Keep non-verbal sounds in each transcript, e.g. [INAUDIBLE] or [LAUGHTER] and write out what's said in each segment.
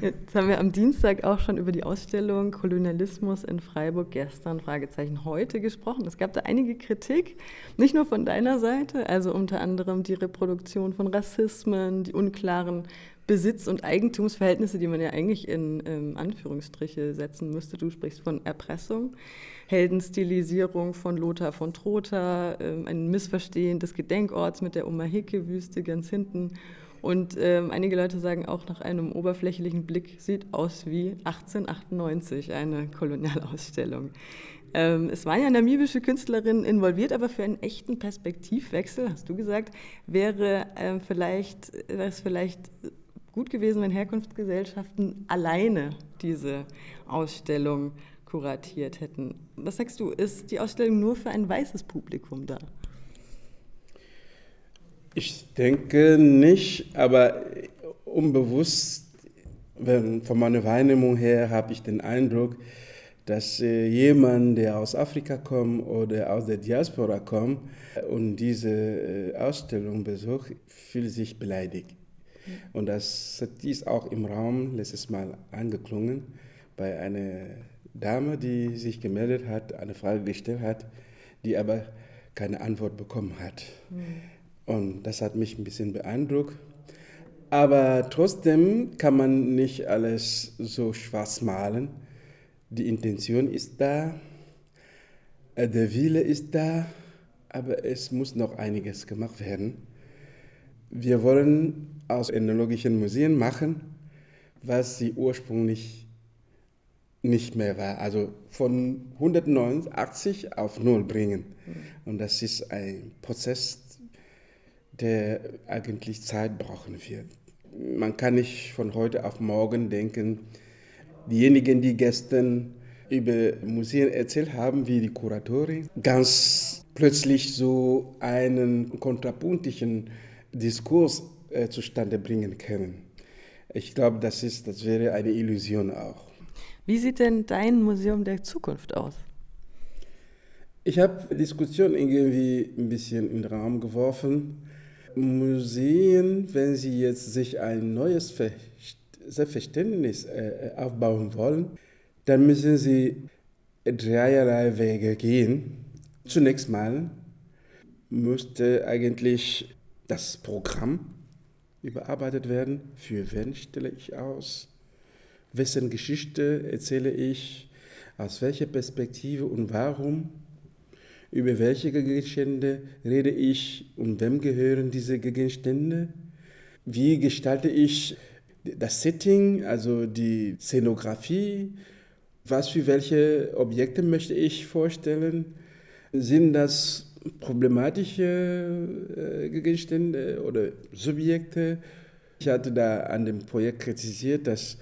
Jetzt haben wir am Dienstag auch schon über die Ausstellung Kolonialismus in Freiburg gestern, Fragezeichen heute gesprochen. Es gab da einige Kritik, nicht nur von deiner Seite, also unter anderem die Reproduktion von Rassismen, die unklaren Besitz- und Eigentumsverhältnisse, die man ja eigentlich in ähm, Anführungsstriche setzen müsste. Du sprichst von Erpressung, Heldenstilisierung von Lothar von Trotha, ähm, ein Missverstehen des Gedenkorts mit der Omaheke-Wüste ganz hinten. Und ähm, einige Leute sagen auch nach einem oberflächlichen Blick, sieht aus wie 1898, eine Kolonialausstellung. Ähm, es waren ja namibische Künstlerinnen involviert, aber für einen echten Perspektivwechsel, hast du gesagt, wäre, ähm, vielleicht, wäre es vielleicht gut gewesen, wenn Herkunftsgesellschaften alleine diese Ausstellung kuratiert hätten. Was sagst du, ist die Ausstellung nur für ein weißes Publikum da? Ich denke nicht, aber unbewusst, von meiner Wahrnehmung her, habe ich den Eindruck, dass äh, jemand, der aus Afrika kommt oder aus der Diaspora kommt und diese äh, Ausstellung besucht, fühlt sich beleidigt. Und das ist auch im Raum letztes Mal angeklungen bei einer Dame, die sich gemeldet hat, eine Frage gestellt hat, die aber keine Antwort bekommen hat. Mhm. Und das hat mich ein bisschen beeindruckt. Aber trotzdem kann man nicht alles so schwarz malen. Die Intention ist da, äh, der Wille ist da, aber es muss noch einiges gemacht werden. Wir wollen aus ethnologischen Museen machen, was sie ursprünglich nicht mehr war. Also von 189 auf Null bringen. Und das ist ein Prozess, der eigentlich Zeit brauchen wird. Man kann nicht von heute auf morgen denken, diejenigen, die gestern über Museen erzählt haben, wie die Kuratorin, ganz plötzlich so einen kontrapuntischen Diskurs äh, zustande bringen können. Ich glaube, das, ist, das wäre eine Illusion auch. Wie sieht denn dein Museum der Zukunft aus? Ich habe Diskussion irgendwie ein bisschen in den Raum geworfen. Museen, wenn sie jetzt sich ein neues Selbstverständnis äh, aufbauen wollen, dann müssen sie dreierlei Wege gehen. Zunächst mal müsste eigentlich das Programm überarbeitet werden. Für wen stelle ich aus? Wessen Geschichte erzähle ich? Aus welcher Perspektive und warum? Über welche Gegenstände rede ich und wem gehören diese Gegenstände? Wie gestalte ich das Setting, also die Szenografie? Was für welche Objekte möchte ich vorstellen? Sind das problematische äh, Gegenstände oder Subjekte. Ich hatte da an dem Projekt kritisiert, dass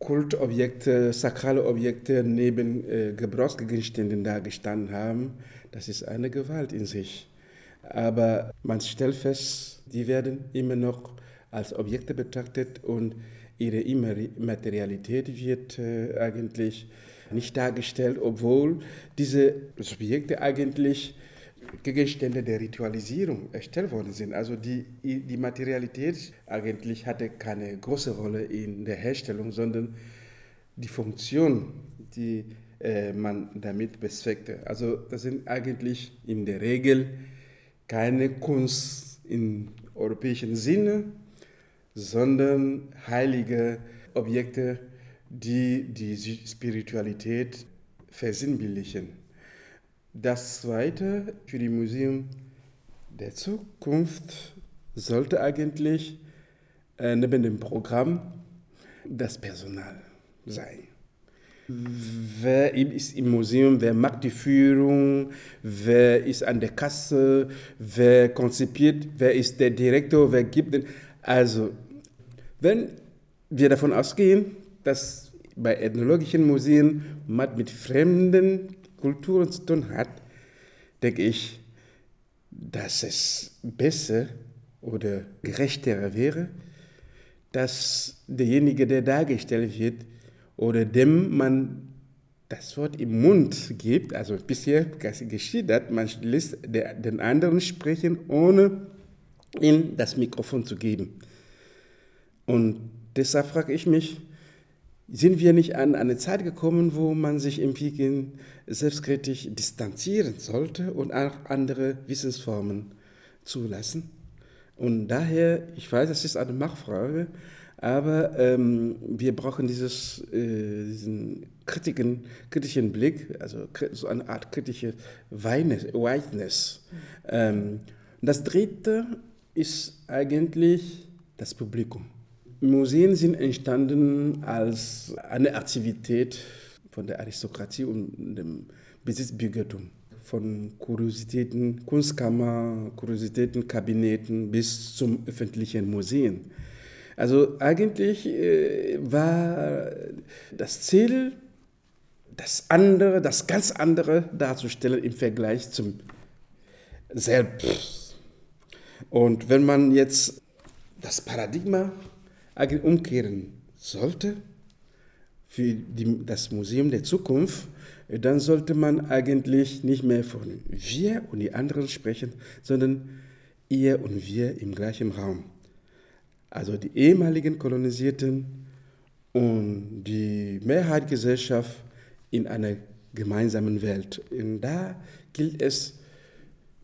Kultobjekte, sakrale Objekte neben äh, Gebrauchsgegenständen da gestanden haben. Das ist eine Gewalt in sich. Aber man stellt fest, die werden immer noch als Objekte betrachtet und ihre Immaterialität wird äh, eigentlich nicht dargestellt, obwohl diese Subjekte eigentlich Gegenstände der Ritualisierung erstellt worden sind. Also die, die Materialität eigentlich hatte keine große Rolle in der Herstellung, sondern die Funktion, die äh, man damit bezweckte. Also das sind eigentlich in der Regel keine Kunst im europäischen Sinne, sondern heilige Objekte, die die Spiritualität versinnbildlichen. Das Zweite für die Museum der Zukunft sollte eigentlich äh, neben dem Programm das Personal sein. Wer ist im Museum, wer macht die Führung, wer ist an der Kasse, wer konzipiert, wer ist der Direktor, wer gibt den. Also, wenn wir davon ausgehen, dass bei ethnologischen Museen man mit fremden Kulturen zu tun hat, denke ich, dass es besser oder gerechter wäre, dass derjenige, der dargestellt wird oder dem man das Wort im Mund gibt, also bisher geschieht das, man lässt den anderen sprechen, ohne ihm das Mikrofon zu geben. Und deshalb frage ich mich, sind wir nicht an eine Zeit gekommen, wo man sich im Peking selbstkritisch distanzieren sollte und auch andere Wissensformen zulassen? Und daher, ich weiß, es ist eine Machtfrage, aber ähm, wir brauchen dieses, äh, diesen kritischen, kritischen Blick, also so eine Art kritische Whiteness. Ähm, das Dritte ist eigentlich das Publikum. Museen sind entstanden als eine Aktivität von der Aristokratie und dem Besitzbürgertum. Von Kuriositäten, Kunstkammer, Kuriositätenkabinetten bis zum öffentlichen Museen. Also eigentlich äh, war das Ziel, das andere, das ganz andere darzustellen im Vergleich zum Selbst. Und wenn man jetzt das Paradigma eigentlich umkehren sollte für die, das Museum der Zukunft, dann sollte man eigentlich nicht mehr von wir und die anderen sprechen, sondern ihr und wir im gleichen Raum. Also die ehemaligen Kolonisierten und die Mehrheitsgesellschaft in einer gemeinsamen Welt. Und da gilt es,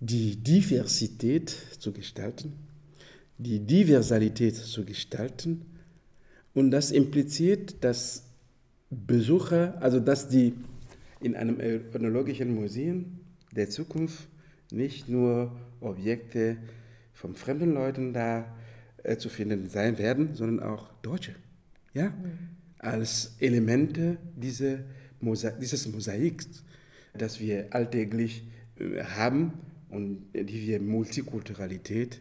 die Diversität zu gestalten die Diversalität zu gestalten. Und das impliziert, dass Besucher, also dass die in einem ethnologischen Museum der Zukunft nicht nur Objekte von fremden Leuten da äh, zu finden sein werden, sondern auch Deutsche. Ja? Mhm. Als Elemente diese Mosa dieses Mosaiks, das wir alltäglich äh, haben und die wir Multikulturalität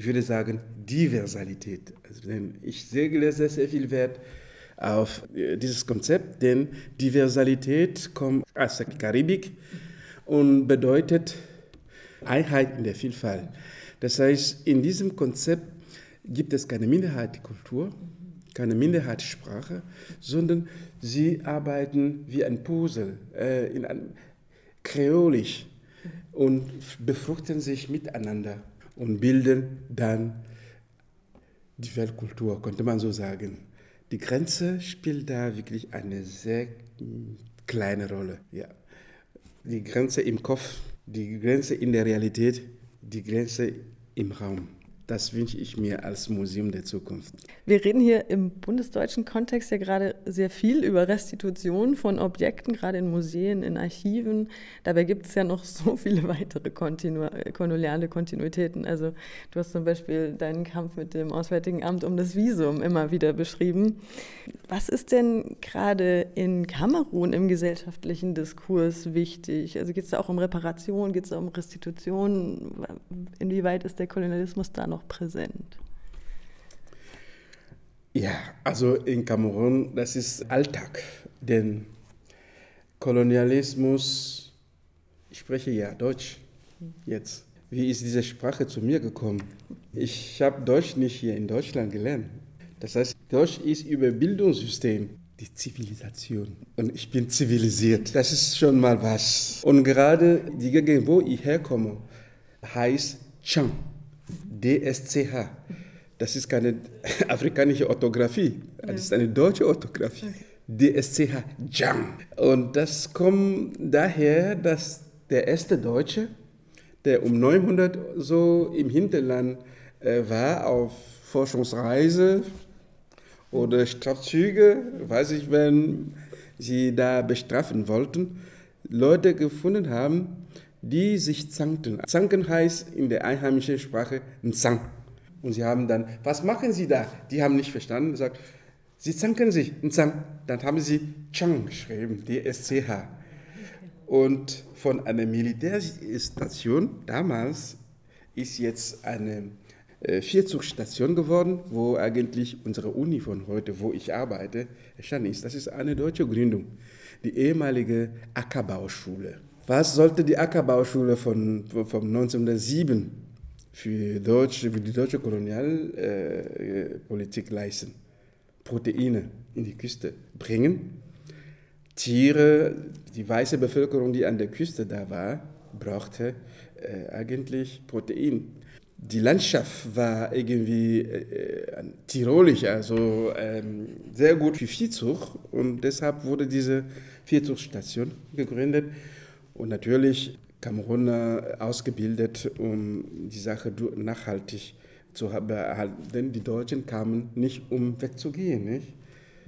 ich würde sagen, Diversität. Also, ich lege sehr, sehr viel Wert auf äh, dieses Konzept, denn Diversität kommt aus der Karibik und bedeutet Einheit in der Vielfalt. Das heißt, in diesem Konzept gibt es keine Minderheitskultur, keine Minderheitssprache, sondern sie arbeiten wie ein Puzzle, äh, in einem kreolisch und befruchten sich miteinander und bilden dann die Weltkultur, könnte man so sagen. Die Grenze spielt da wirklich eine sehr kleine Rolle. Ja. Die Grenze im Kopf, die Grenze in der Realität, die Grenze im Raum. Das wünsche ich mir als Museum der Zukunft. Wir reden hier im bundesdeutschen Kontext ja gerade sehr viel über Restitution von Objekten, gerade in Museen, in Archiven. Dabei gibt es ja noch so viele [LAUGHS] weitere Kontinu koloniale Kontinuitäten. Also du hast zum Beispiel deinen Kampf mit dem Auswärtigen Amt um das Visum immer wieder beschrieben. Was ist denn gerade in Kamerun im gesellschaftlichen Diskurs wichtig? Also geht es da auch um Reparation, geht es um Restitution? Inwieweit ist der Kolonialismus da noch noch präsent? Ja, also in Kamerun, das ist Alltag. Denn Kolonialismus, ich spreche ja Deutsch jetzt. Wie ist diese Sprache zu mir gekommen? Ich habe Deutsch nicht hier in Deutschland gelernt. Das heißt, Deutsch ist über Bildungssystem die Zivilisation. Und ich bin zivilisiert. Das ist schon mal was. Und gerade die Gegend, wo ich herkomme, heißt Chang. DSCH. Das ist keine [LAUGHS] afrikanische Orthographie, das ist eine deutsche Orthographie. DSCH, Jam. Und das kommt daher, dass der erste Deutsche, der um 900 so im Hinterland äh, war, auf Forschungsreise oder Strafzüge, weiß ich, wenn sie da bestrafen wollten, Leute gefunden haben, die sich zankten. Zanken heißt in der einheimischen Sprache Zank. Und sie haben dann, was machen Sie da? Die haben nicht verstanden, gesagt, Sie zanken sich, Zank. Dann haben sie Chang geschrieben, D-S-C-H. Und von einer Militärstation damals ist jetzt eine äh, Vierzugstation geworden, wo eigentlich unsere Uni von heute, wo ich arbeite, entstanden ist. Das ist eine deutsche Gründung, die ehemalige Ackerbauschule. Was sollte die Ackerbauschule von, von 1907 für, Deutsch, für die deutsche Kolonialpolitik leisten? Proteine in die Küste bringen. Tiere, die weiße Bevölkerung, die an der Küste da war, brauchte äh, eigentlich Protein. die Landschaft war irgendwie äh, tirolisch, also ähm, sehr gut für Viehzucht und deshalb wurde diese Viehzuchtstation gegründet und natürlich Kameruner ausgebildet, um die Sache nachhaltig zu behalten. Die Deutschen kamen nicht, um wegzugehen. Nicht?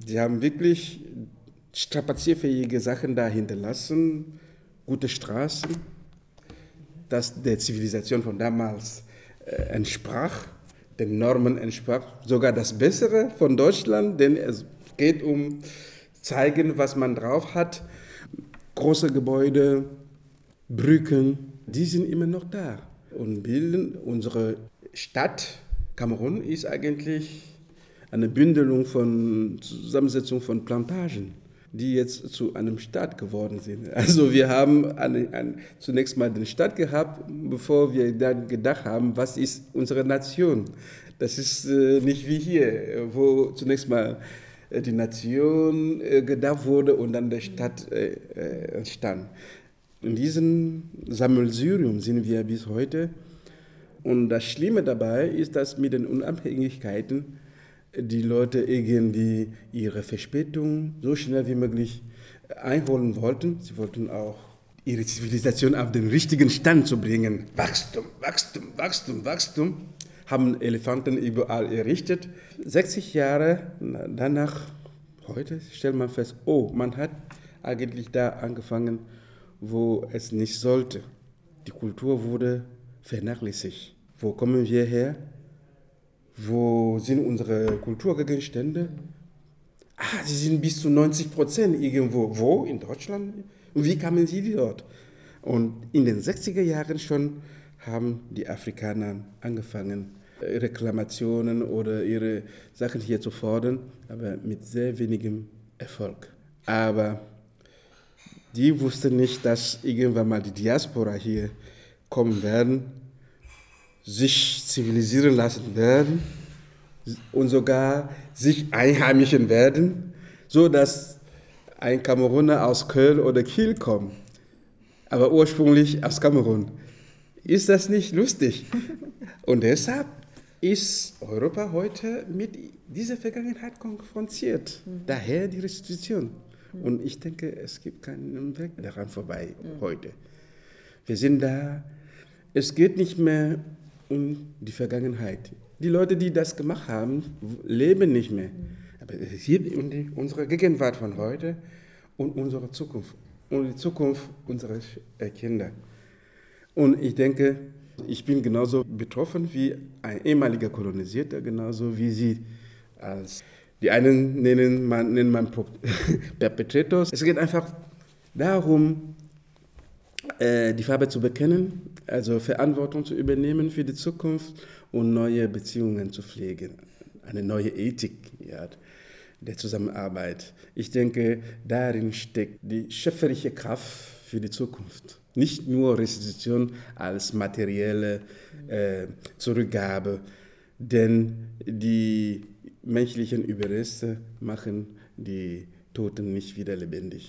Sie haben wirklich strapazierfähige Sachen da hinterlassen, gute Straßen, das der Zivilisation von damals äh, entsprach, den Normen entsprach, sogar das Bessere von Deutschland, denn es geht um zeigen, was man drauf hat. Große Gebäude, Brücken, die sind immer noch da und bilden unsere Stadt. Kamerun ist eigentlich eine Bündelung von Zusammensetzung von Plantagen, die jetzt zu einem Staat geworden sind. [LAUGHS] Also wir haben eine, eine, zunächst mal den Staat gehabt, bevor wir dann gedacht haben, was ist unsere Nation. Das ist äh, nicht wie hier, wo zunächst mal äh, die Nation äh, gedacht wurde und dann der Staat äh, äh, entstand. In diesem Sammelsurium sind wir bis heute. Und das Schlimme dabei ist, dass mit den Unabhängigkeiten die Leute irgendwie ihre Verspätung so schnell wie möglich einholen wollten. Sie wollten auch ihre Zivilisation auf den richtigen Stand zu bringen. Wachstum, Wachstum, Wachstum, Wachstum. Haben Elefanten überall errichtet. 60 Jahre danach, heute stellt man fest, oh, man hat eigentlich da angefangen, wo es nicht sollte. Die Kultur wurde vernachlässigt. Wo kommen wir her? Wo sind unsere Kulturgegenstände? Ah, sie sind bis zu 90 Prozent irgendwo. Wo? In Deutschland? Und wie kamen sie dort? Und in den 60er Jahren schon haben die Afrikaner angefangen, Reklamationen oder ihre Sachen hier zu fordern, aber mit sehr wenigem Erfolg. Aber die wussten nicht, dass irgendwann mal die Diaspora hier kommen werden sich zivilisieren lassen werden und sogar sich einheimischen werden, so dass ein Kameruner aus Köln oder Kiel kommt, aber ursprünglich aus Kamerun. Ist das nicht lustig? [LAUGHS] Und deshalb ist Europa heute mit dieser Vergangenheit konfrontiert. Mhm. Daher die Restitution. Und ich denke, es gibt keinen Weg daran vorbei mhm. heute. Wir sind da. Es geht nicht mehr um die Vergangenheit. Die Leute, die das gemacht haben, leben nicht mehr. Aber es geht um die, unsere Gegenwart von heute und unsere Zukunft. Und die Zukunft unserer äh, Kinder. Und ich denke, ich bin genauso betroffen wie ein ehemaliger Kolonisierter, genauso wie Sie als die einen nennen man, nennen man [LAUGHS] Perpetrators. Es geht einfach darum, äh, die Farbe zu bekennen, also Verantwortung zu übernehmen für die Zukunft und neue Beziehungen zu pflegen, eine neue Ethik ja, der Zusammenarbeit. Ich denke, darin steckt die schöpferische Kraft für die Zukunft. Nicht nur Restitution als materielle äh, Zurückgabe, denn die menschlichen Überreste machen die Toten nicht wieder lebendig.